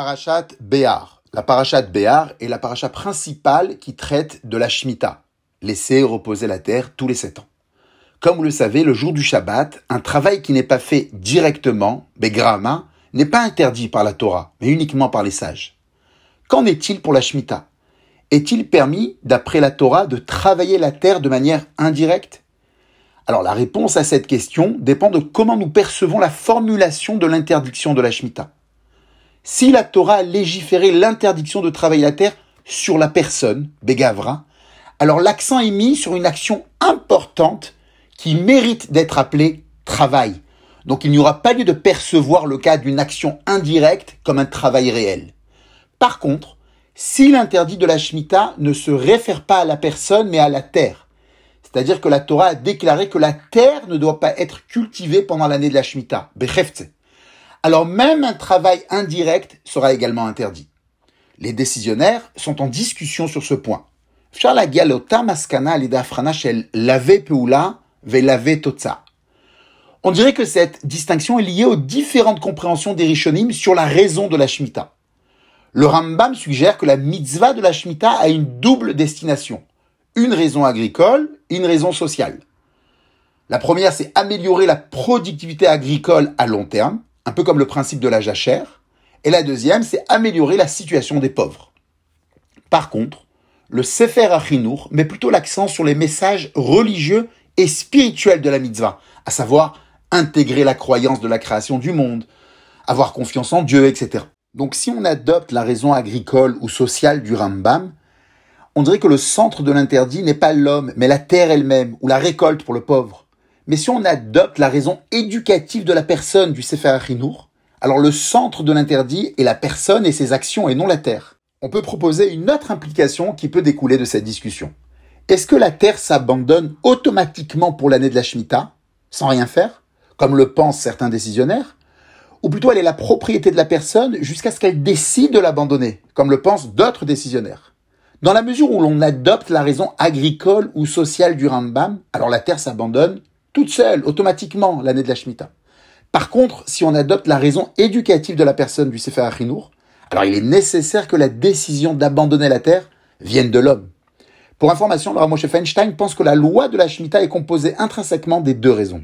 Parashat Béar. La Parashat Béar est la paracha principale qui traite de la Shemitah, laisser reposer la terre tous les sept ans. Comme vous le savez, le jour du Shabbat, un travail qui n'est pas fait directement, Begrama, n'est pas interdit par la Torah, mais uniquement par les sages. Qu'en est-il pour la Shemitah? Est-il permis, d'après la Torah, de travailler la terre de manière indirecte? Alors la réponse à cette question dépend de comment nous percevons la formulation de l'interdiction de la Shemitah. Si la Torah a légiféré l'interdiction de travailler la terre sur la personne, Begavra, alors l'accent est mis sur une action importante qui mérite d'être appelée travail. Donc il n'y aura pas lieu de percevoir le cas d'une action indirecte comme un travail réel. Par contre, si l'interdit de la Shemitah ne se réfère pas à la personne mais à la terre, c'est-à-dire que la Torah a déclaré que la terre ne doit pas être cultivée pendant l'année de la Shemitah, alors même un travail indirect sera également interdit. Les décisionnaires sont en discussion sur ce point. On dirait que cette distinction est liée aux différentes compréhensions des Rishonim sur la raison de la Shemitah. Le Rambam suggère que la mitzvah de la Shemitah a une double destination. Une raison agricole une raison sociale. La première, c'est améliorer la productivité agricole à long terme un peu comme le principe de la jachère. Et la deuxième, c'est améliorer la situation des pauvres. Par contre, le Sefer Achinour met plutôt l'accent sur les messages religieux et spirituels de la mitzvah, à savoir intégrer la croyance de la création du monde, avoir confiance en Dieu, etc. Donc si on adopte la raison agricole ou sociale du Rambam, on dirait que le centre de l'interdit n'est pas l'homme, mais la terre elle-même, ou la récolte pour le pauvre. Mais si on adopte la raison éducative de la personne du Sefer Achinour, alors le centre de l'interdit est la personne et ses actions et non la terre. On peut proposer une autre implication qui peut découler de cette discussion. Est-ce que la terre s'abandonne automatiquement pour l'année de la Shemitah, sans rien faire, comme le pensent certains décisionnaires Ou plutôt elle est la propriété de la personne jusqu'à ce qu'elle décide de l'abandonner, comme le pensent d'autres décisionnaires? Dans la mesure où l'on adopte la raison agricole ou sociale du Rambam, alors la terre s'abandonne toute seule, automatiquement, l'année de la Shemitah. Par contre, si on adopte la raison éducative de la personne du Sefer Achinour, alors il est nécessaire que la décision d'abandonner la terre vienne de l'homme. Pour information, le Moshe Feinstein pense que la loi de la Shemitah est composée intrinsèquement des deux raisons.